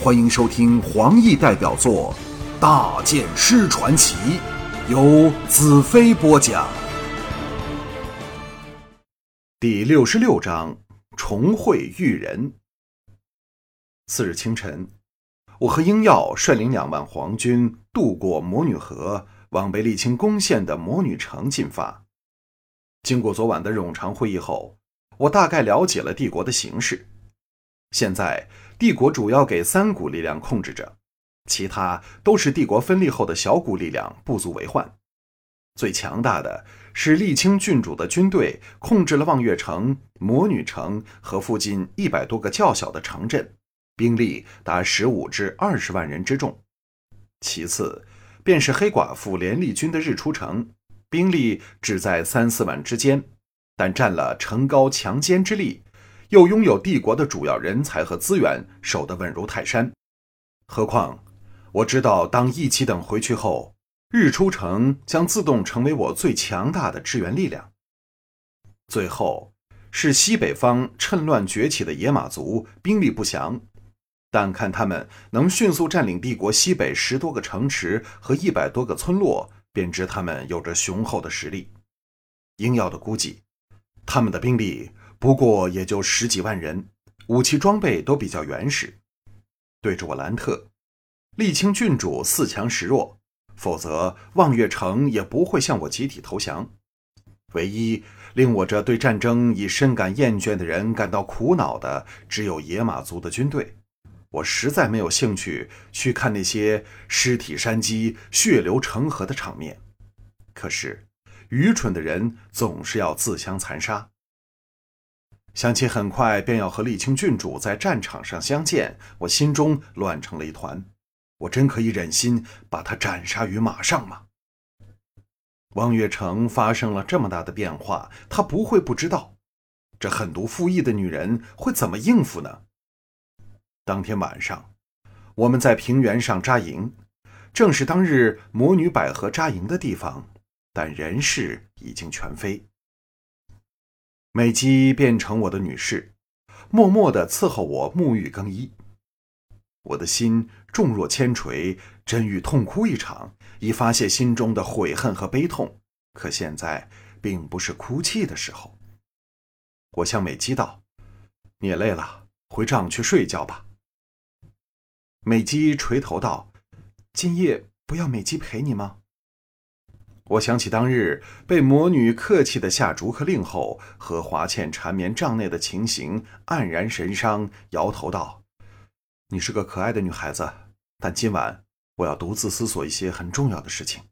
欢迎收听黄奕代表作《大剑师传奇》，由子飞播讲。第六十六章：重会玉人。次日清晨，我和英耀率领两万皇军渡过魔女河，往被沥青攻陷的魔女城进发。经过昨晚的冗长会议后，我大概了解了帝国的形势。现在，帝国主要给三股力量控制着，其他都是帝国分立后的小股力量，不足为患。最强大的是沥青郡主的军队，控制了望月城、魔女城和附近一百多个较小的城镇，兵力达十五至二十万人之众。其次，便是黑寡妇连立军的日出城，兵力只在三四万之间，但占了城高墙坚之力。又拥有帝国的主要人才和资源，守得稳如泰山。何况我知道，当义齐等回去后，日出城将自动成为我最强大的支援力量。最后是西北方趁乱崛起的野马族，兵力不详，但看他们能迅速占领帝国西北十多个城池和一百多个村落，便知他们有着雄厚的实力。英耀的估计，他们的兵力。不过也就十几万人，武器装备都比较原始。对着我兰特，沥青郡主四强十弱，否则望月城也不会向我集体投降。唯一令我这对战争已深感厌倦的人感到苦恼的，只有野马族的军队。我实在没有兴趣去看那些尸体山积、血流成河的场面。可是，愚蠢的人总是要自相残杀。想起很快便要和丽清郡主在战场上相见，我心中乱成了一团。我真可以忍心把他斩杀于马上吗？望月城发生了这么大的变化，他不会不知道。这狠毒负义的女人会怎么应付呢？当天晚上，我们在平原上扎营，正是当日魔女百合扎营的地方，但人事已经全非。美姬变成我的女士，默默地伺候我沐浴更衣。我的心重若千锤，真欲痛哭一场，以发泄心中的悔恨和悲痛。可现在并不是哭泣的时候。我向美姬道：“你也累了，回帐去睡觉吧。”美姬垂头道：“今夜不要美姬陪你吗？”我想起当日被魔女客气的下逐客令后，和华倩缠绵帐内的情形，黯然神伤，摇头道：“你是个可爱的女孩子，但今晚我要独自思索一些很重要的事情。”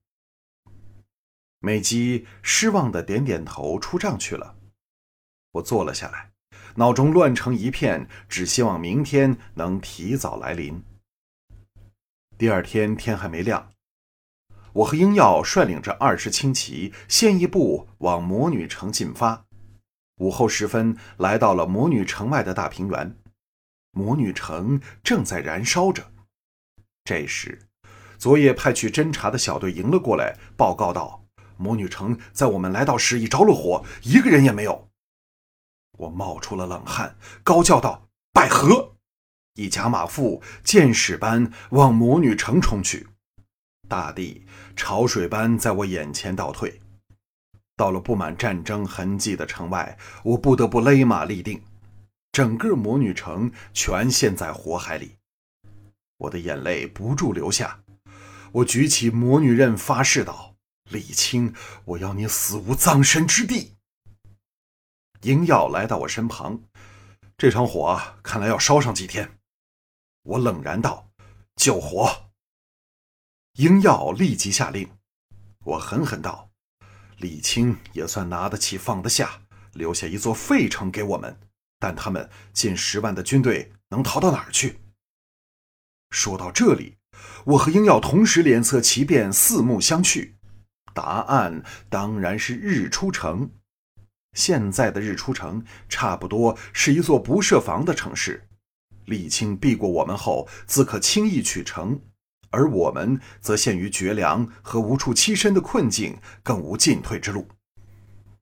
美姬失望的点点头，出帐去了。我坐了下来，脑中乱成一片，只希望明天能提早来临。第二天天还没亮。我和英耀率领着二十轻骑，先一步往魔女城进发。午后时分，来到了魔女城外的大平原。魔女城正在燃烧着。这时，昨夜派去侦察的小队迎了过来，报告道：“魔女城在我们来到时已着了火，一个人也没有。”我冒出了冷汗，高叫道：“百合！”一甲马腹箭矢般往魔女城冲去。大地潮水般在我眼前倒退，到了布满战争痕迹的城外，我不得不勒马立定。整个魔女城全陷在火海里，我的眼泪不住流下。我举起魔女刃，发誓道：“李青，我要你死无葬身之地。”英耀来到我身旁，这场火看来要烧上几天。我冷然道：“救火。”英耀立即下令，我狠狠道：“李青也算拿得起放得下，留下一座废城给我们，但他们近十万的军队能逃到哪儿去？”说到这里，我和英耀同时脸色奇变，四目相觑。答案当然是日出城。现在的日出城差不多是一座不设防的城市，李青避过我们后，自可轻易取城。而我们则陷于绝粮和无处栖身的困境，更无进退之路。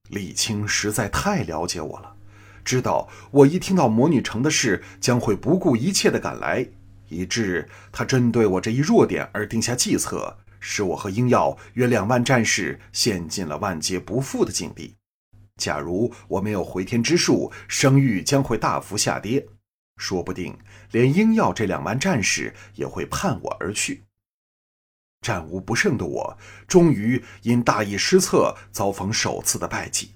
李青实在太了解我了，知道我一听到魔女城的事，将会不顾一切的赶来。以致他针对我这一弱点而定下计策，使我和英耀约两万战士陷进了万劫不复的境地。假如我没有回天之术，声誉将会大幅下跌，说不定连英耀这两万战士也会叛我而去。战无不胜的我，终于因大意失策，遭逢首次的败绩，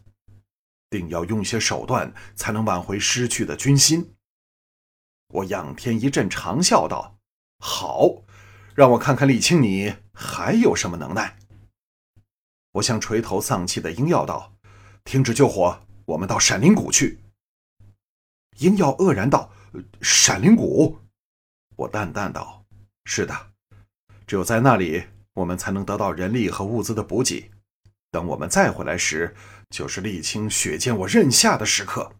定要用些手段才能挽回失去的军心。我仰天一阵长笑道：“好，让我看看李青你还有什么能耐。”我向垂头丧气的鹰耀道。停止救火，我们到闪灵谷去。鹰耀愕然道：“闪灵谷？”我淡淡道：“是的，只有在那里，我们才能得到人力和物资的补给。等我们再回来时，就是沥青血溅我刃下的时刻。”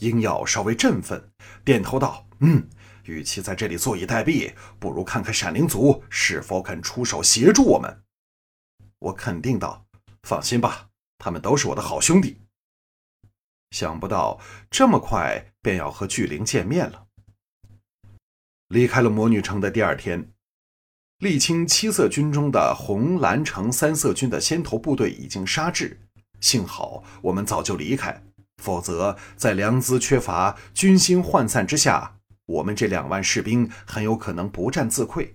鹰耀稍微振奋，点头道：“嗯，与其在这里坐以待毙，不如看看闪灵族是否肯出手协助我们。”我肯定道：“放心吧。”他们都是我的好兄弟。想不到这么快便要和巨灵见面了。离开了魔女城的第二天，沥青七色军中的红、蓝、橙三色军的先头部队已经杀至，幸好我们早就离开，否则在粮资缺乏、军心涣散之下，我们这两万士兵很有可能不战自溃。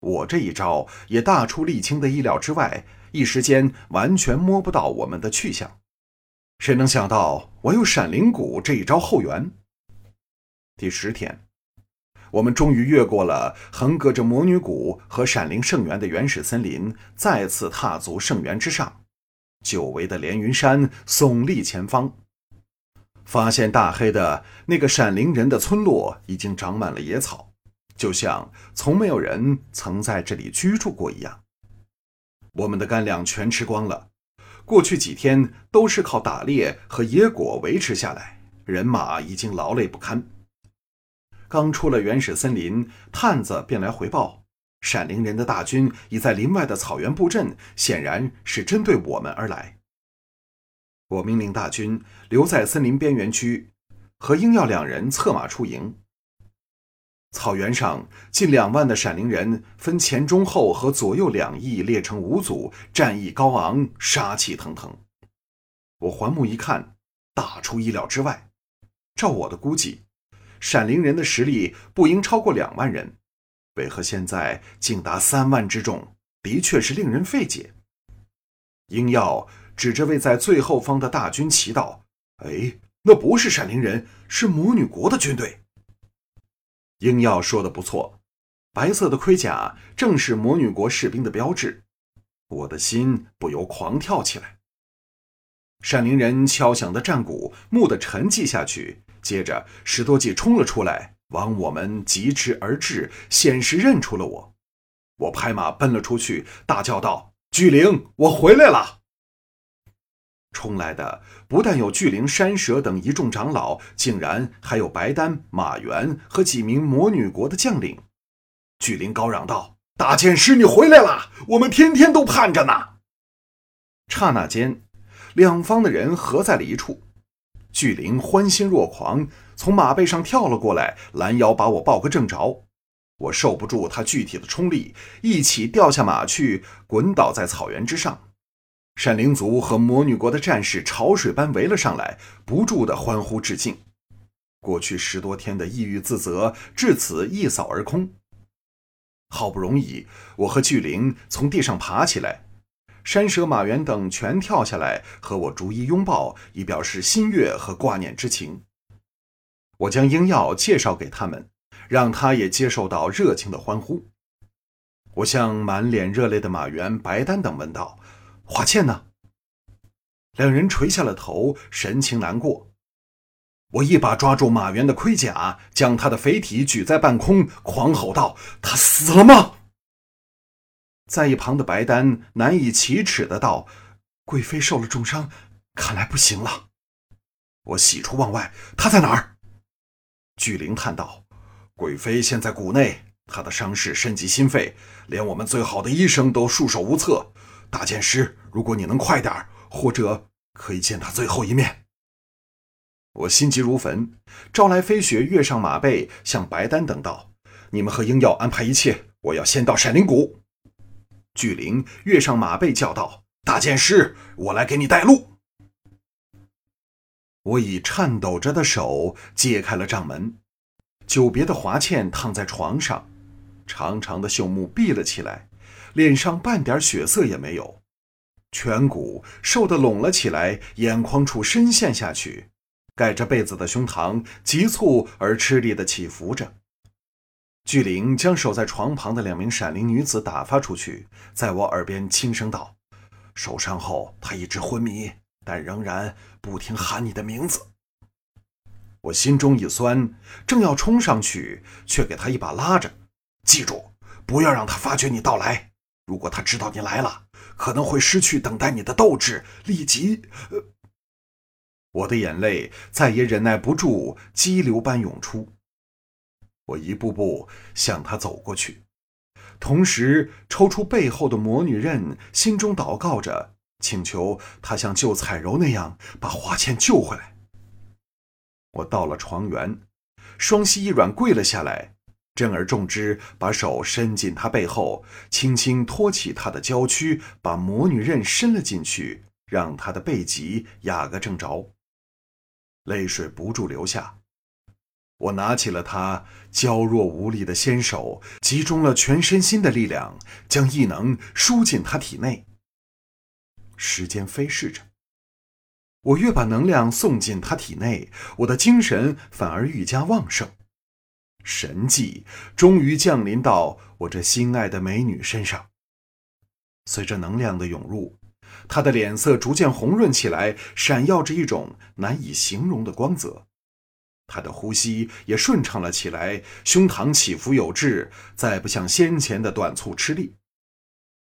我这一招也大出沥青的意料之外。一时间完全摸不到我们的去向，谁能想到我有闪灵谷这一招后援？第十天，我们终于越过了横隔着魔女谷和闪灵圣园的原始森林，再次踏足圣园之上。久违的连云山耸立前方，发现大黑的那个闪灵人的村落已经长满了野草，就像从没有人曾在这里居住过一样。我们的干粮全吃光了，过去几天都是靠打猎和野果维持下来，人马已经劳累不堪。刚出了原始森林，探子便来回报，闪灵人的大军已在林外的草原布阵，显然是针对我们而来。我命令大军留在森林边缘区，和鹰耀两人策马出营。草原上，近两万的闪灵人分前、中、后和左右两翼列成五组，战意高昂，杀气腾腾。我环目一看，大出意料之外。照我的估计，闪灵人的实力不应超过两万人，为何现在竟达三万之众？的确是令人费解。鹰耀指着位在最后方的大军祈祷：“哎，那不是闪灵人，是魔女国的军队。”鹰耀说的不错，白色的盔甲正是魔女国士兵的标志。我的心不由狂跳起来。闪灵人敲响的战鼓蓦地沉寂下去，接着十多骑冲了出来，往我们疾驰而至，显时认出了我。我拍马奔了出去，大叫道：“巨灵，我回来了！”冲来的不但有巨灵、山蛇等一众长老，竟然还有白丹、马元和几名魔女国的将领。巨灵高嚷道：“大剑师，你回来了！我们天天都盼着呢。”刹那间，两方的人合在了一处。巨灵欢欣若狂，从马背上跳了过来，拦腰把我抱个正着。我受不住他具体的冲力，一起掉下马去，滚倒在草原之上。闪灵族和魔女国的战士潮水般围了上来，不住的欢呼致敬。过去十多天的抑郁自责至此一扫而空。好不容易，我和巨灵从地上爬起来，山蛇、马原等全跳下来和我逐一拥抱，以表示心悦和挂念之情。我将鹰耀介绍给他们，让他也接受到热情的欢呼。我向满脸热泪的马原、白丹等问道。华倩呢？两人垂下了头，神情难过。我一把抓住马原的盔甲，将他的肥体举在半空，狂吼道：“他死了吗？”在一旁的白丹难以启齿的道：“贵妃受了重伤，看来不行了。”我喜出望外：“她在哪儿？”巨灵叹道：“贵妃现在谷内，她的伤势深及心肺，连我们最好的医生都束手无策。”大剑师，如果你能快点或者可以见他最后一面。我心急如焚，招来飞雪跃上马背，向白丹等道：“你们和英耀安排一切，我要先到闪灵谷。”巨灵跃上马背，叫道：“大剑师，我来给你带路。”我以颤抖着的手揭开了帐门，久别的华倩躺在床上，长长的秀目闭了起来，脸上半点血色也没有，颧骨瘦得拢了起来，眼眶处深陷下去。盖着被子的胸膛急促而吃力地起伏着。巨灵将守在床旁的两名闪灵女子打发出去，在我耳边轻声道：“受伤后，他一直昏迷，但仍然不停喊你的名字。”我心中一酸，正要冲上去，却给他一把拉着：“记住，不要让他发觉你到来。如果他知道你来了，可能会失去等待你的斗志，立即……”我的眼泪再也忍耐不住，激流般涌出。我一步步向他走过去，同时抽出背后的魔女刃，心中祷告着，请求他像救彩柔那样把华倩救回来。我到了床缘，双膝一软，跪了下来，震而重之，把手伸进他背后，轻轻托起他的娇躯，把魔女刃伸了进去，让他的背脊压个正着。泪水不住流下，我拿起了他娇弱无力的纤手，集中了全身心的力量，将异能输进他体内。时间飞逝着，我越把能量送进他体内，我的精神反而愈加旺盛，神迹终于降临到我这心爱的美女身上。随着能量的涌入。她的脸色逐渐红润起来，闪耀着一种难以形容的光泽。他的呼吸也顺畅了起来，胸膛起伏有致，再不像先前的短促吃力。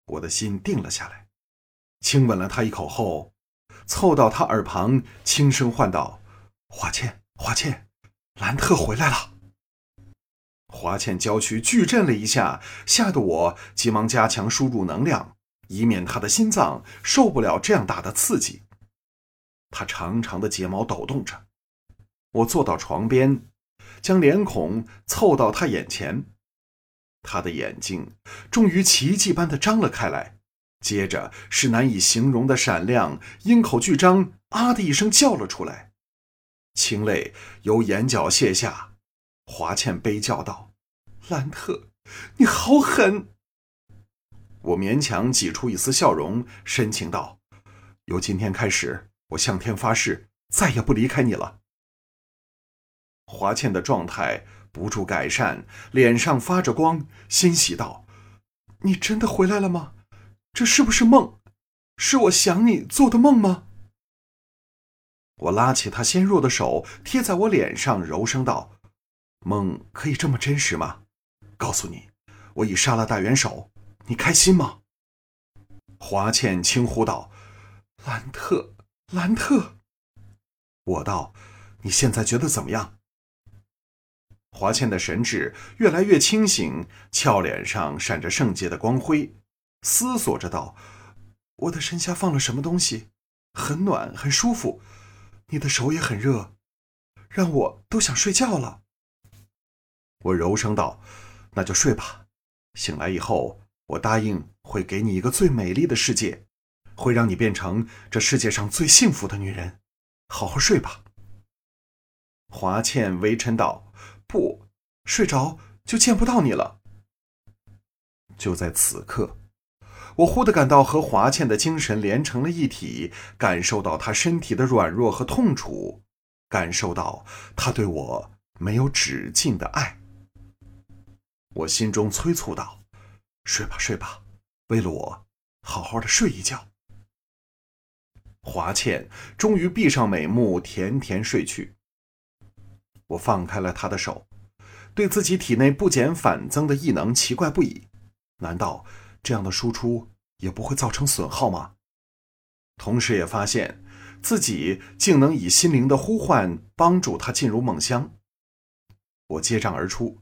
我的心定了下来，亲吻了他一口后，凑到他耳旁轻声唤道：“华倩，华倩，兰特回来了。”华倩娇躯剧震了一下，吓得我急忙加强输入能量。以免他的心脏受不了这样大的刺激。他长长的睫毛抖动着。我坐到床边，将脸孔凑到他眼前。他的眼睛终于奇迹般的张了开来，接着是难以形容的闪亮，鹰口巨张，啊的一声叫了出来，清泪由眼角泻下。华倩悲叫道：“兰特，你好狠！”我勉强挤出一丝笑容，深情道：“由今天开始，我向天发誓，再也不离开你了。”华倩的状态不住改善，脸上发着光，欣喜道：“你真的回来了吗？这是不是梦？是我想你做的梦吗？”我拉起她纤弱的手，贴在我脸上，柔声道：“梦可以这么真实吗？告诉你，我已杀了大元首。”你开心吗？华倩轻呼道：“兰特，兰特。”我道：“你现在觉得怎么样？”华倩的神智越来越清醒，俏脸上闪着圣洁的光辉，思索着道：“我的身下放了什么东西？很暖，很舒服。你的手也很热，让我都想睡觉了。”我柔声道：“那就睡吧。醒来以后。”我答应会给你一个最美丽的世界，会让你变成这世界上最幸福的女人。好好睡吧。华倩微嗔道：“不，睡着就见不到你了。”就在此刻，我忽地感到和华倩的精神连成了一体，感受到她身体的软弱和痛楚，感受到她对我没有止境的爱。我心中催促道。睡吧，睡吧，为了我，好好的睡一觉。华倩终于闭上美目，甜甜睡去。我放开了他的手，对自己体内不减反增的异能奇怪不已。难道这样的输出也不会造成损耗吗？同时也发现自己竟能以心灵的呼唤帮助他进入梦乡。我接帐而出。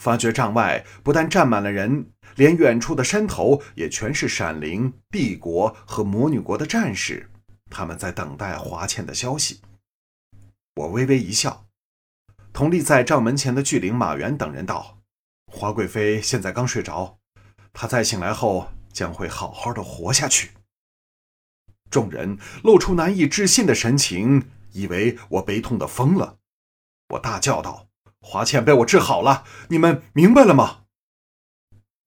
发觉帐外不但站满了人，连远处的山头也全是闪灵帝国和魔女国的战士，他们在等待华倩的消息。我微微一笑，同立在帐门前的巨灵马元等人道：“华贵妃现在刚睡着，她再醒来后将会好好的活下去。”众人露出难以置信的神情，以为我悲痛的疯了。我大叫道：“华倩被我治好了，你们明白了吗？”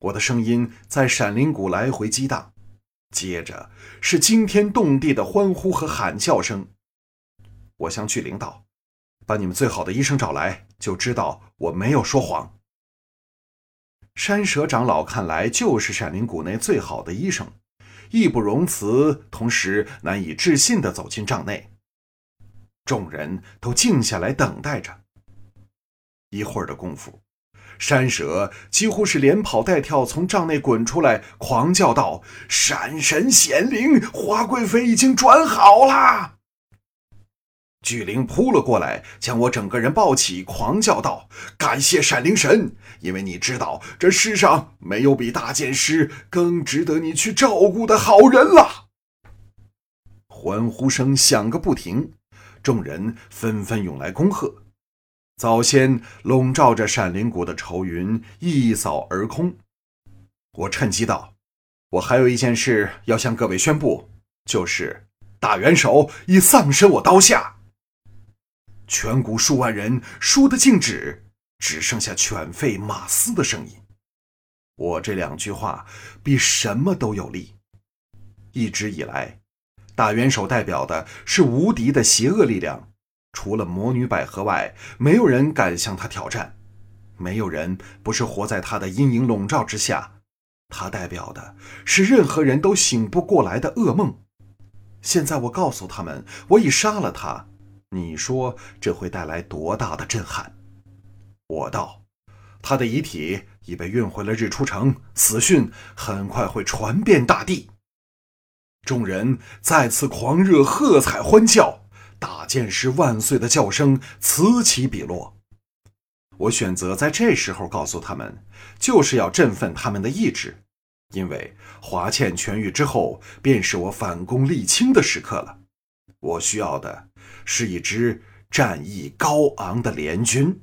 我的声音在闪灵谷来回激荡，接着是惊天动地的欢呼和喊叫声。我向巨灵道：“把你们最好的医生找来，就知道我没有说谎。”山蛇长老看来就是闪灵谷内最好的医生。义不容辞，同时难以置信地走进帐内。众人都静下来等待着。一会儿的功夫，山蛇几乎是连跑带跳从帐内滚出来，狂叫道：“山神显灵，华贵妃已经转好了！”巨灵扑了过来，将我整个人抱起，狂叫道：“感谢闪灵神，因为你知道这世上没有比大剑师更值得你去照顾的好人了。”欢呼声响个不停，众人纷纷涌来恭贺。早先笼罩着闪灵谷的愁云一扫而空。我趁机道：“我还有一件事要向各位宣布，就是大元首已丧身我刀下。”全谷数万人输得静止，只剩下犬吠马嘶的声音。我这两句话比什么都有力。一直以来，大元首代表的是无敌的邪恶力量，除了魔女百合外，没有人敢向他挑战，没有人不是活在他的阴影笼罩之下。他代表的是任何人都醒不过来的噩梦。现在我告诉他们，我已杀了他。你说这会带来多大的震撼？我道，他的遗体已被运回了日出城，死讯很快会传遍大地。众人再次狂热喝彩欢叫，大剑师万岁的叫声此起彼落。我选择在这时候告诉他们，就是要振奋他们的意志，因为华倩痊愈之后，便是我反攻沥青的时刻了。我需要的。是一支战意高昂的联军。